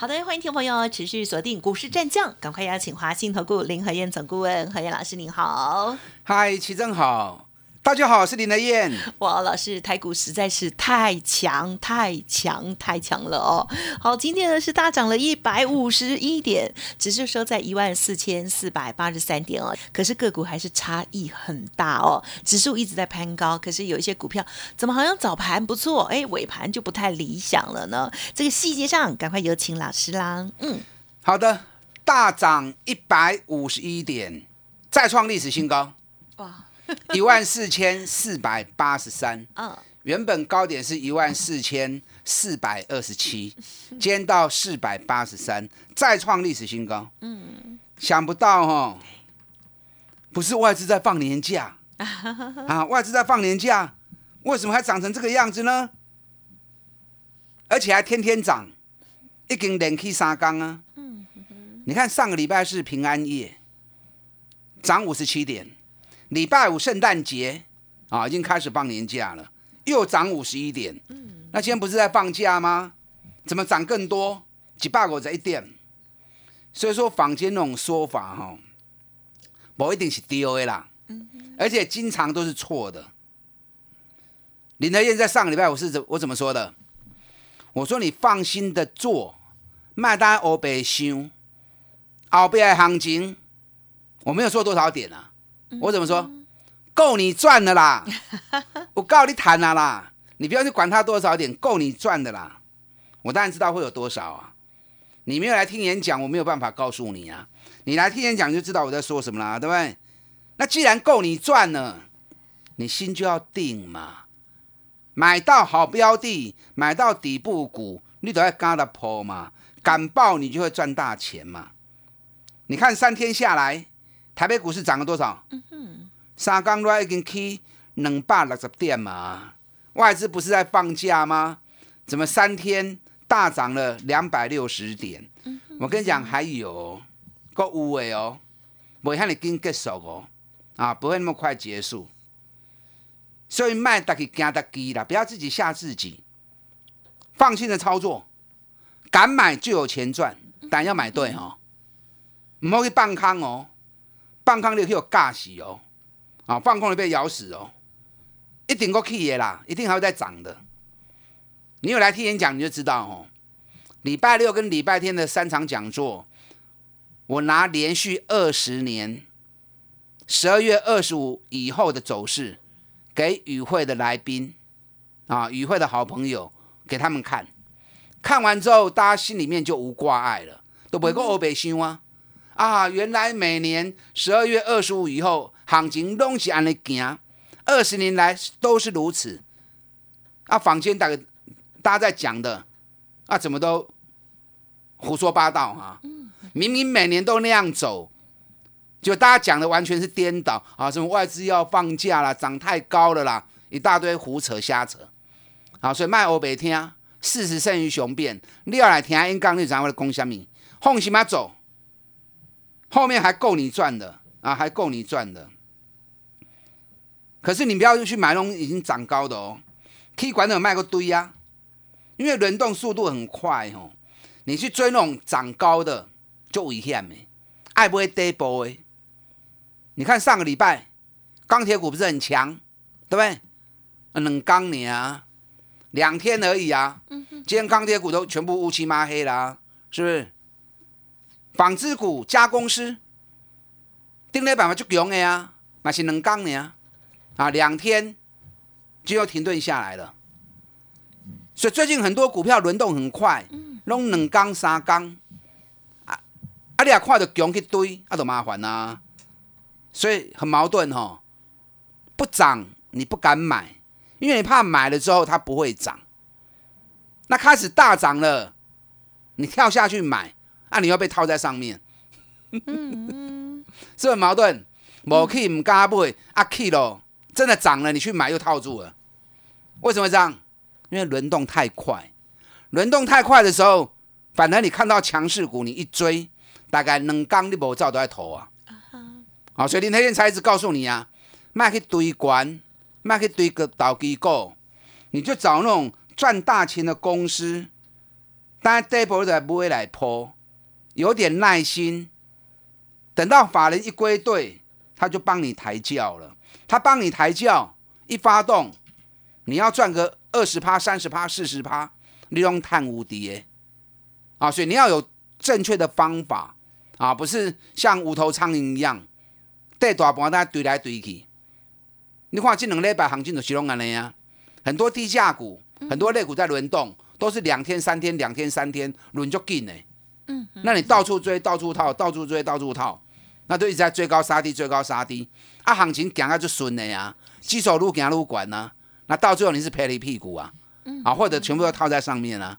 好的，欢迎听众朋友持续锁定股市战将，赶快邀请华信投顾林和燕总顾问何燕老师，您好。嗨，齐正好。大家好，我是林德燕。哇，老师，台股实在是太强、太强、太强了哦！好，今天呢是大涨了一百五十一点，指数收在一万四千四百八十三点哦。可是个股还是差异很大哦，指数一直在攀高，可是有一些股票怎么好像早盘不错，哎，尾盘就不太理想了呢？这个细节上，赶快有请老师啦。嗯，好的，大涨一百五十一点，再创历史新高。哇！一万四千四百八十三，嗯，原本高点是一万四千四百二十七，今天到四百八十三，再创历史新高。嗯，想不到哦，不是外资在放年假 啊，外资在放年假，为什么还涨成这个样子呢？而且还天天涨，已经连续三缸啊。嗯，你看上个礼拜是平安夜，涨五十七点。礼拜五圣诞节啊，已经开始放年假了，又涨五十一点。嗯，那今天不是在放假吗？怎么涨更多？几百个在一点。所以说坊间那种说法哈，不一定是 D O A 啦。嗯而且经常都是错的。林德燕在上个礼拜我是怎我怎么说的？我说你放心的做，卖单欧北箱，后边的行情我没有说多少点啊。我怎么说？够你赚的啦！我告你谈了啦，你不要去管它多少点，够你赚的啦。我当然知道会有多少啊。你没有来听演讲，我没有办法告诉你啊。你来听演讲就知道我在说什么啦，对不对？那既然够你赚了，你心就要定嘛。买到好标的，买到底部股，你都要跟它破嘛。敢爆你就会赚大钱嘛。你看三天下来。台北股市涨了多少？三港都已经起两百六十点嘛。外资不是在放假吗？怎么三天大涨了两百六十点？我跟你讲，还有个有诶哦，不会让你跟结束哦，啊，不会那么快结束。所以卖得去惊得低啦，不要自己吓自己，放心的操作，敢买就有钱赚，但要买对哦，唔好去放空哦。放空你可有尬死哦，啊，放空你被咬死哦，一定够气的啦，一定还会再涨的。你有来听演讲，你就知道哦。礼拜六跟礼拜天的三场讲座，我拿连续二十年十二月二十五以后的走势给与会的来宾啊，与会的好朋友给他们看，看完之后，大家心里面就无挂碍了，都不会过欧北新啊。啊，原来每年十二月二十五以后，行情拢是安尼行，二十年来都是如此。啊，坊间大概大家在讲的，啊，怎么都胡说八道哈？明明每年都那样走，就大家讲的完全是颠倒啊！什么外资要放假啦，涨太高了啦，一大堆胡扯瞎扯。啊，所以卖欧北听，事实胜于雄辩。你要来听，因刚你知我的讲什么？放心嘛走。后面还够你赚的啊，还够你赚的。可是你不要去买那种已经涨高的哦，可以管那卖个堆呀，因为轮动速度很快哦。你去追那种涨高的就危险的，爱不会跌波的。你看上个礼拜钢铁股不是很强，对不对？冷钢你啊，两天而已啊。今天钢铁股都全部乌漆抹黑啦，是不是？纺织股加工师，顶礼拜嘛就强的啊，那是两钢的啊，啊两天就要停顿下来了。所以最近很多股票轮动很快，拢两钢三钢，啊啊你也看到强一堆，啊都麻烦呐。所以很矛盾哈，不涨你不敢买，因为你怕买了之后它不会涨。那开始大涨了，你跳下去买。啊！你要被套在上面，是很矛盾。某 K 唔敢买，啊 K 咯，真的涨了，你去买又套住了。为什么这样？因为轮动太快，轮动太快的时候，反而你看到强势股，你一追，大概两刚你无照都在投啊。好，所以林台燕才一直告诉你啊，卖去堆关，卖去堆个导机构，你就找那种赚大钱的公司，当然 double 的不会来抛，有点耐心，等到法人一归队，他就帮你抬轿了。他帮你抬轿，一发动，你要赚个二十趴、三十趴、四十趴，你用碳无敌耶！啊，所以你要有正确的方法啊，不是像无头苍蝇一样，带大盘在堆来堆去。你看这两礼拜行情就是拢安尼啊，很多低价股、很多类股在轮动，都是两天、三天、两天、三天轮就紧的。嗯，那你到处追、到处套、到处追、到处套，那都一直在追高杀低、追高杀低。啊，行情行啊就顺了呀，基手路行路管呢，那到最后你是赔了一屁股啊，啊，或者全部都套在上面啊。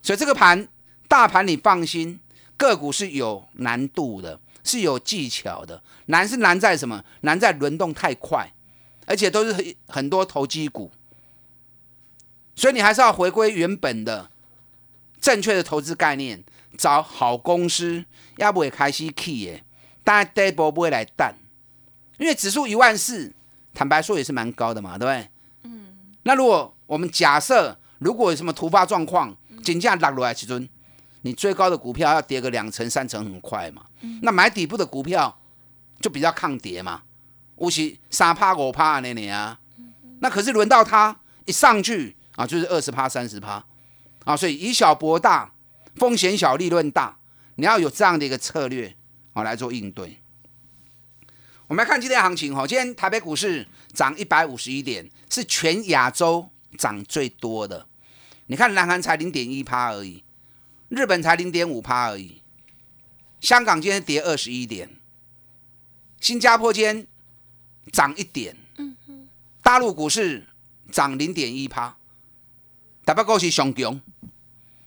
所以这个盘，大盘你放心，个股是有难度的，是有技巧的。难是难在什么？难在轮动太快，而且都是很很多投机股。所以你还是要回归原本的正确的投资概念，找好公司，要不会开始起耶，但 d 波不会来淡。因为指数一万四，坦白说也是蛮高的嘛，对不对？嗯。那如果我们假设，如果有什么突发状况，金价落落来，其中你最高的股票要跌个两成三成很快嘛。嗯。那买底部的股票就比较抗跌嘛，五十三趴五趴那年啊。那可是轮到它一上去啊，就是二十趴三十趴啊，所以以小博大，风险小利润大，你要有这样的一个策略啊来做应对。我们来看今天行情哈，今天台北股市涨一百五十一点，是全亚洲涨最多的。你看，南韩才零点一趴而已，日本才零点五趴而已，香港今天跌二十一点，新加坡今天涨一点，大陆股市涨零点一趴，台北股市上强，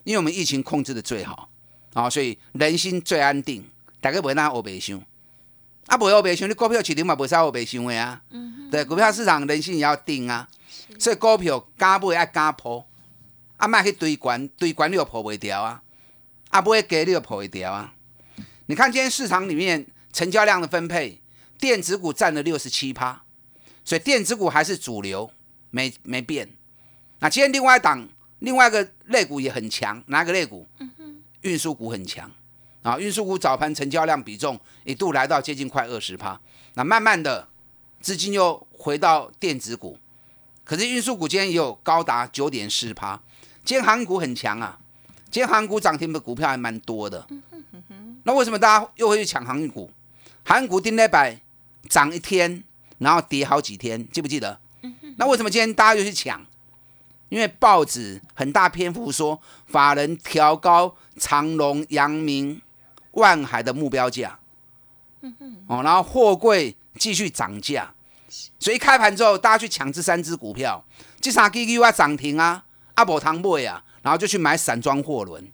因为我们疫情控制的最好啊，所以人心最安定，大家不会那欧白想。啊，不要白想，你股票市场嘛，不使我白想的啊。对，股票市场人心也要定啊。所以股票敢买爱敢破，啊，卖去堆管，堆管你又破不掉啊。啊，买低你又破会掉啊。你看今天市场里面成交量的分配，电子股占了六十七趴，所以电子股还是主流，没没变。那今天另外一档，另外一个类股也很强，哪个类股？运输股很强。啊，运输股早盘成交量比重一度来到接近快二十趴，那慢慢的资金又回到电子股，可是运输股今天也有高达九点四趴，今天航股很强啊，今天航股涨停的股票还蛮多的，那为什么大家又会去抢航股？航股丁那百涨一天，然后跌好几天，记不记得？那为什么今天大家又去抢？因为报纸很大篇幅说法人调高长隆、阳明。万海的目标价，哦，然后货柜继续涨价，所以开盘之后，大家去抢这三只股票，这三 G G 啊涨停啊，阿伯汤贝啊，然后就去买散装货轮。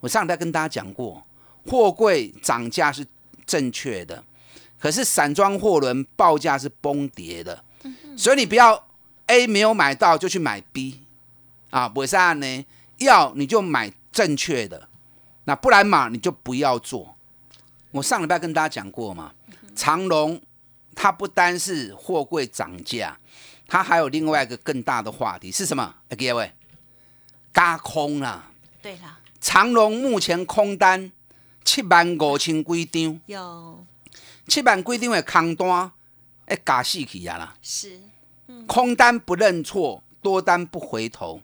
我上次跟大家讲过，货柜涨价是正确的，可是散装货轮报价是崩跌的，所以你不要 A 没有买到就去买 B 啊，不是按呢，要你就买正确的。那不然嘛，你就不要做。我上礼拜跟大家讲过嘛，长隆它不单是货柜涨价，它还有另外一个更大的话题是什么？各位，加空啦。对啦。长隆目前空单七万五千几张，有七万几张的空单，哎，加死去啊啦。是，空单不认错，多单不回头。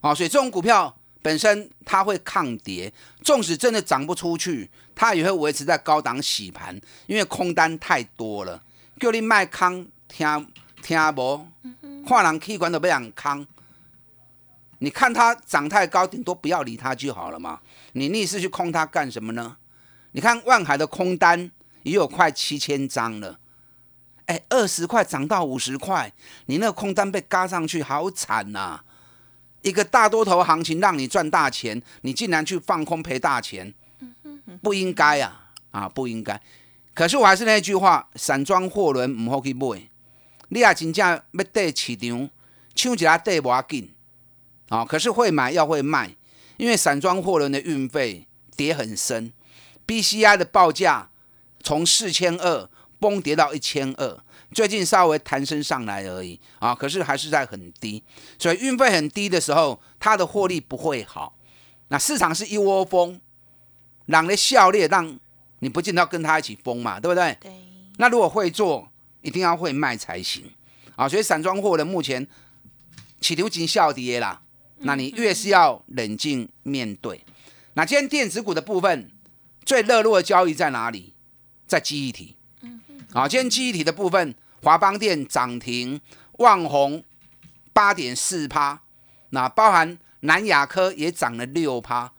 好，所以这种股票。本身它会抗跌，纵使真的涨不出去，它也会维持在高档洗盘，因为空单太多了。叫你卖空，听听无？看人气管都不想空。你看它涨太高，顶多不要理它就好了嘛。你逆势去空它干什么呢？你看万海的空单也有快七千张了，哎，二十块涨到五十块，你那个空单被嘎上去，好惨呐！一个大多头行情让你赚大钱，你竟然去放空赔大钱，不应该啊！啊，不应该。可是我还是那句话，散装货轮唔好去买。你也真正要对市场抢一下对无要紧，啊！可是会买要会卖，因为散装货轮的运费跌很深，BCI 的报价从四千二崩跌到一千二，最近稍微弹升上来而已啊！可是还是在很低，所以运费很低的时候，它的获利不会好。那市场是一窝蜂，让的效力让你不见得要跟他一起疯嘛，对不对？对。那如果会做。一定要会卖才行啊！所以散装货的目前起头经效跌啦，那你越是要冷静面对。那今天电子股的部分最热络的交易在哪里？在记忆体。嗯好，今天记忆体的部分，华邦电涨停，旺宏八点四趴，那包含南亚科也涨了六趴，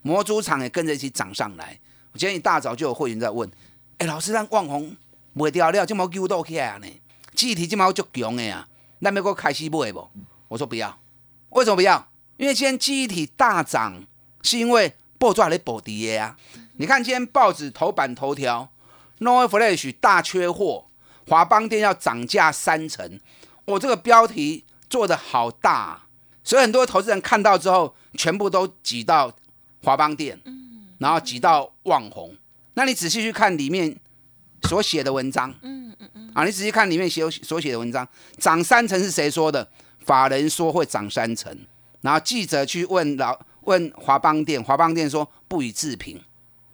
模组厂也跟着一起涨上来。我今天一大早就有会员在问，哎，老师让旺宏。卖掉了，就冇救到起来呢。记忆体就冇足强的呀，那美国开始买不？我说不要，为什么不要？因为今天记忆体大涨，是因为报纸在报跌呀。你看今天报纸头版头条，No Flash 大缺货，华邦店要涨价三成。我这个标题做的好大，所以很多投资人看到之后，全部都挤到华邦店，然后挤到旺宏。那你仔细去看里面。所写的文章，嗯嗯嗯，啊，你仔细看里面写所写的文章，涨三成是谁说的？法人说会涨三成，然后记者去问老问华邦店，华邦店说不予置评，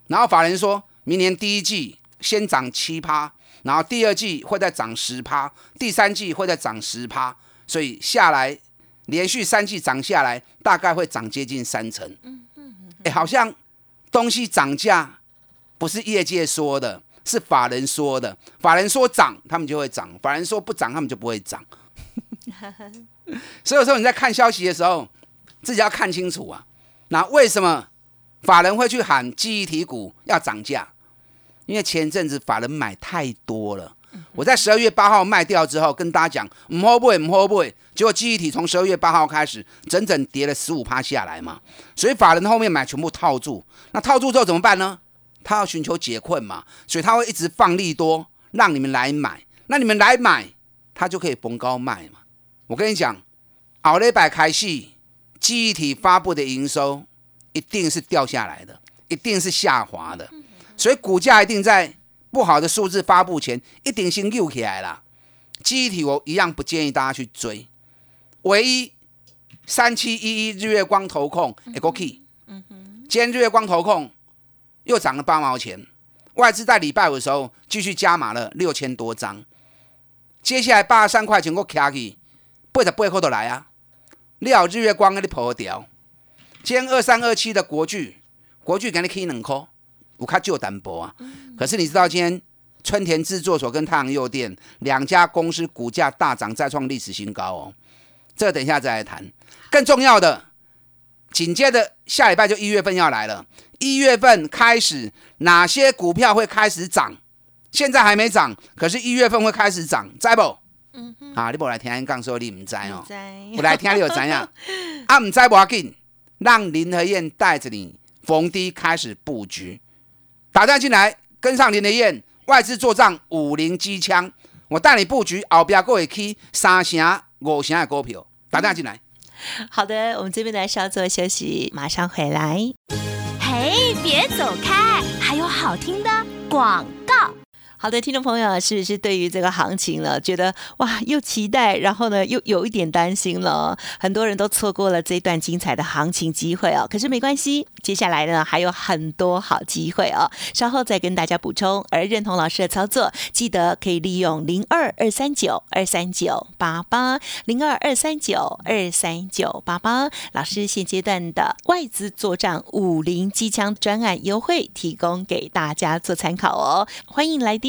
然后法人说明年第一季先涨七趴，然后第二季会再涨十趴，第三季会再涨十趴，所以下来连续三季涨下来，大概会涨接近三成。嗯嗯好像东西涨价不是业界说的。是法人说的，法人说涨，他们就会涨；法人说不涨，他们就不会涨。所以有时候你在看消息的时候，自己要看清楚啊。那为什么法人会去喊记忆体股要涨价？因为前阵子法人买太多了。我在十二月八号卖掉之后，跟大家讲唔好不唔好不，结果记忆体从十二月八号开始，整整跌了十五趴下来嘛。所以法人后面买全部套住，那套住之后怎么办呢？他要寻求解困嘛，所以他会一直放利多，让你们来买。那你们来买，他就可以逢高卖嘛。我跟你讲，奥雷百开戏，记忆体发布的营收一定是掉下来的，一定是下滑的。所以股价一定在不好的数字发布前，一定先溜起来了。记忆体我一样不建议大家去追，唯一三七一一日月光投控 e g key，嗯哼，今天日月光投控。又涨了八毛钱，外资在礼拜五的时候继续加码了六千多张，接下来八十三块钱我卡起，背着背后都来啊！料日月光给你破掉，今天二三二七的国巨，国巨给你开两颗，我看就单薄啊。可是你知道今天春田制作所跟太阳诱电两家公司股价大涨，再创历史新高哦。这等一下再来谈。更重要的，紧接着下礼拜就一月份要来了。一月份开始，哪些股票会开始涨？现在还没涨，可是一月份会开始涨，知不？嗯你不来听俺讲说你唔知哦，我来听你有怎样？啊，唔知不要紧，让林和燕带着你逢低开始布局，打战进来，跟上林德燕，外资做账五零机枪，我带你布局后边各位去三成五成的股票，打战进来。好的，我们这边来稍作休息，马上回来。嘿，别走开！还有好听的广告。好的，听众朋友，是不是对于这个行情了，觉得哇，又期待，然后呢，又有一点担心了？很多人都错过了这段精彩的行情机会哦。可是没关系，接下来呢，还有很多好机会哦。稍后再跟大家补充。而认同老师的操作，记得可以利用零二二三九二三九八八零二二三九二三九八八。老师现阶段的外资做账五零机枪专案优惠，提供给大家做参考哦。欢迎来电。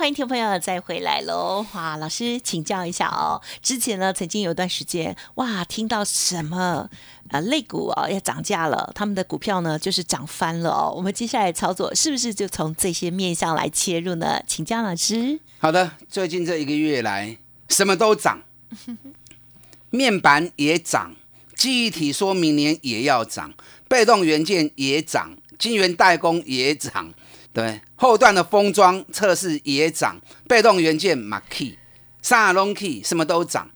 欢迎听众朋友再回来喽！哇，老师请教一下哦，之前呢曾经有段时间，哇，听到什么呃类股哦要涨价了，他们的股票呢就是涨翻了哦。我们接下来操作是不是就从这些面向来切入呢？请教老师。好的，最近这一个月来什么都涨，面板也涨，记忆体说明年也要涨，被动元件也涨，晶圆代工也涨。对，后段的封装测试也涨，被动元件、马 key、三龙 key 什么都涨。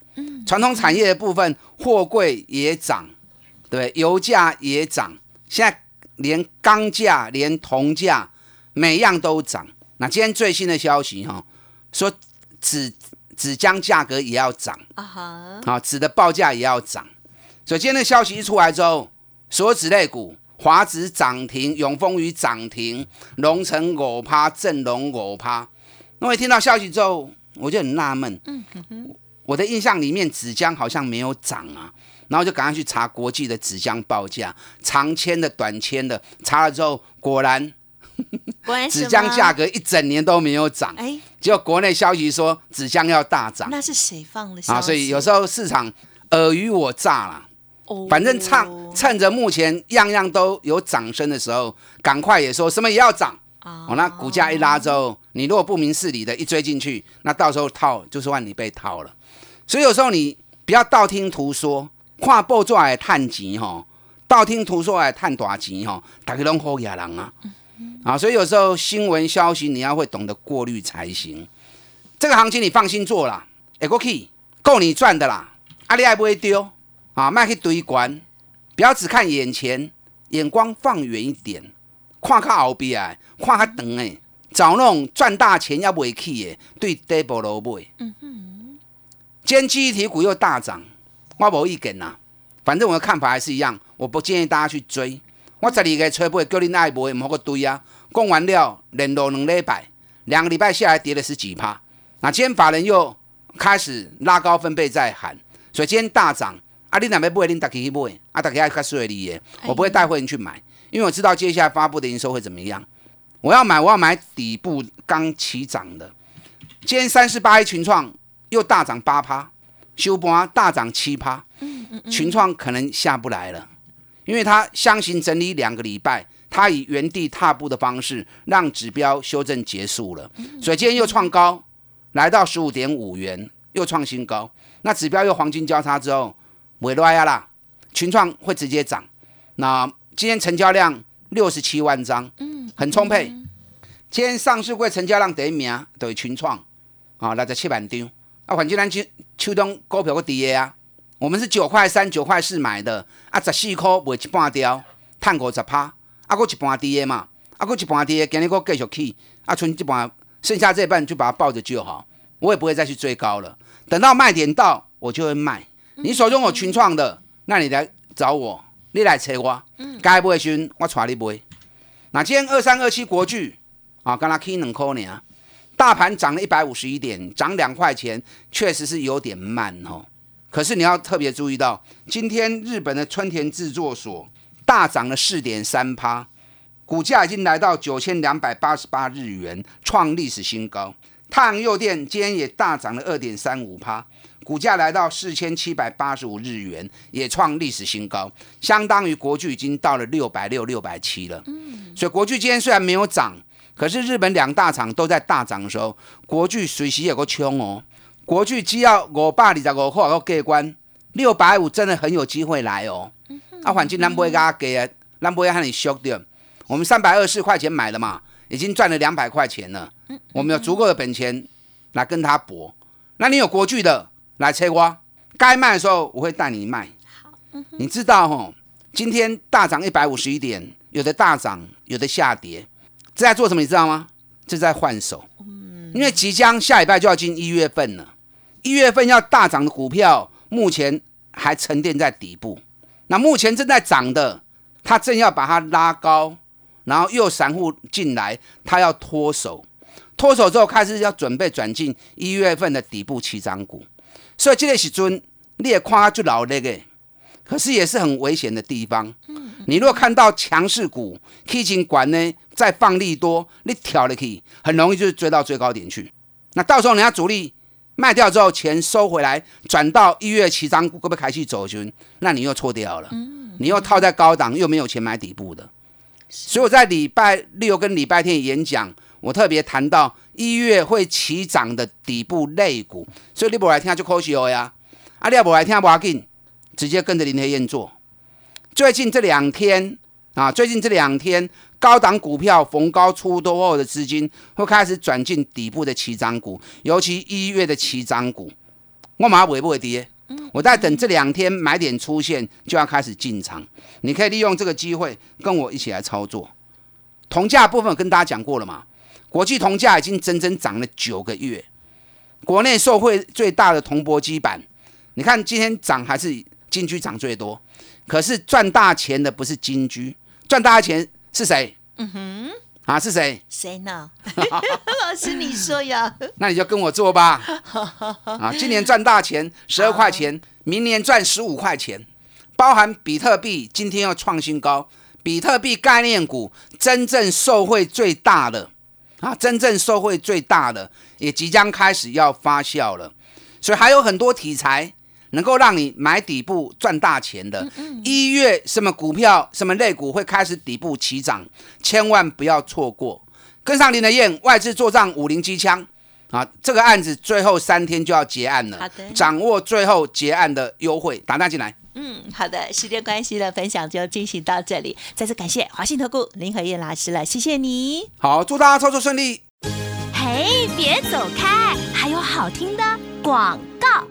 传统产业的部分，货柜也涨，对，油价也涨，现在连钢价、连铜价，每样都涨。那今天最新的消息哈，说纸纸浆价格也要涨啊哈，好纸的报价也要涨。所以今天的消息一出来之后，所有纸类股。华指涨停，永丰余涨停，龙城五趴，正龙五趴。那我听到消息之后，我就很纳闷。嗯哼，我的印象里面纸浆好像没有涨啊，然后就赶快去查国际的纸浆报价，长签的、短签的，查了之后果然，果然 纸浆价格一整年都没有涨。哎，结果国内消息说纸浆要大涨，那是谁放的？啊，所以有时候市场尔虞我诈了。反正唱趁着目前样样都有涨升的时候，赶快也说什么也要涨哦。那股价一拉之后，你如果不明事理的一追进去，那到时候套就是万你被套了。所以有时候你不要道听途说，跨步做来探钱哈，道听途说来探大钱哈，大家拢好野人啊啊！所以有时候新闻消息你要会懂得过滤才行。这个行情你放心做啦，哎，过去够你赚的啦，阿里还不会丢。啊，卖去堆关，不要只看眼前，眼光放远一点，看较后边，看较长诶，找那种赚大钱要不起的，对底部落买。嗯哼，今天记忆体股又大涨，我无意见呐，反正我的看法还是一样，我不建议大家去追。我十二个吹不叫你爱买，唔好个堆啊。讲完了，连落两礼拜，两个礼拜下来跌了十几趴。那今天法人又开始拉高分贝在喊，所以今天大涨。啊，你哪边不会，你大家去买，啊，大家较顺利的，我不会带会员去买，因为我知道接下来发布的营收会怎么样。我要买，我要买底部刚起涨的。今天三十八一群创又大涨八趴，修博大涨七趴，群创可能下不来了，因为它箱型整理两个礼拜，它以原地踏步的方式让指标修正结束了，所以今天又创高，来到十五点五元，又创新高。那指标又黄金交叉之后。尾落啊啦，群创会直接涨。那今天成交量六十七万张，嗯，很充沛。今天上市会成交量第一名都是群创啊，那在七万张。啊，反正咱秋秋冬股票个跌啊，我们是九块三、九块四买的，啊，十四块卖一半掉，赚五十趴，啊，搁一半跌嘛，啊，搁一半跌，今日搁继续去，啊，存一半，剩下这半就把它抱着就好，我也不会再去追高了。等到卖点到，我就会卖。你手中有群创的，那你来找我，你来找我，该不会选我带你买。那今天二三二七国巨啊，刚才 K 两块呢，大盘涨了一百五十一点，涨两块钱，确实是有点慢哦。可是你要特别注意到，今天日本的春田制作所大涨了四点三趴，股价已经来到九千两百八十八日元，创历史新高。太阳诱电今天也大涨了二点三五趴。股价来到四千七百八十五日元，也创历史新高，相当于国巨已经到了六百六、六百七了。嗯，所以国巨今天虽然没有涨，可是日本两大厂都在大涨的时候，国巨随时有个冲哦。国巨只要五百二十五块个过关，六百五真的很有机会来哦。啊，反正咱不会给他给啊，咱不会喊你修掉。我们三百二十四块钱买的嘛，已经赚了两百块钱了。我们有足够的本钱来跟他搏。那你有国巨的？来切瓜，该卖的时候我会带你卖。好，你知道吼，今天大涨一百五十一点，有的大涨，有的下跌，这在做什么？你知道吗？这在换手。嗯，因为即将下礼拜就要进一月份了，一月份要大涨的股票，目前还沉淀在底部。那目前正在涨的，它正要把它拉高，然后又散户进来，他要脱手，脱手之后开始要准备转进一月份的底部起涨股，所以这个时阵你也看就老那个，可是也是很危险的地方。你如果看到强势股 K 金管呢再放利多，你挑了去，很容易就是追到最高点去。那到时候人家主力卖掉之后，钱收回来，转到一月七张股，可不可以开始走军？那你又错掉了，你又套在高档，又没有钱买底部的。所以我在礼拜六跟礼拜天演讲，我特别谈到一月会起涨的底部类股，所以你不来听就可惜了呀。啊，你不来听不要紧，直接跟着林天燕做。最近这两天啊，最近这两天高档股票逢高出多后的资金会开始转进底部的起涨股，尤其一月的起涨股，我马上会不会跌？我在等这两天买点出现，就要开始进场。你可以利用这个机会跟我一起来操作。铜价部分跟大家讲过了嘛，国际铜价已经整整涨了九个月。国内受惠最大的铜箔基板，你看今天涨还是金居涨最多。可是赚大钱的不是金居，赚大钱是谁？嗯哼，啊是谁？谁呢？老师你说呀？那你就跟我做吧。啊，今年赚大钱十二块钱，明年赚十五块钱，包含比特币今天要创新高，比特币概念股真正受惠最大的啊，真正受惠最大的也即将开始要发酵了，所以还有很多题材。能够让你买底部赚大钱的，一月什么股票、什么类股会开始底部起涨，千万不要错过。跟上林的燕，外资做账五零机枪啊，这个案子最后三天就要结案了。好的，掌握最后结案的优惠，打单进来。嗯，好的，时间关系的分享就进行到这里，再次感谢华信投顾林和燕老师了，谢谢你。好，祝大家操作顺利。嘿，别走开，还有好听的广告。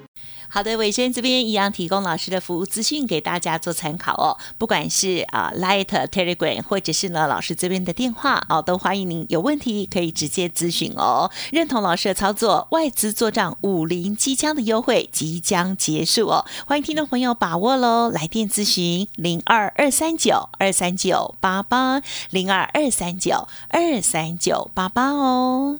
好的，伟轩这边一样提供老师的服务资讯给大家做参考哦。不管是啊 Light Telegram，或者是呢老师这边的电话哦，都欢迎您有问题可以直接咨询哦。认同老师的操作，外资做账五零机枪的优惠即将结束哦，欢迎听众朋友把握喽，来电咨询零二二三九二三九八八零二二三九二三九八八哦。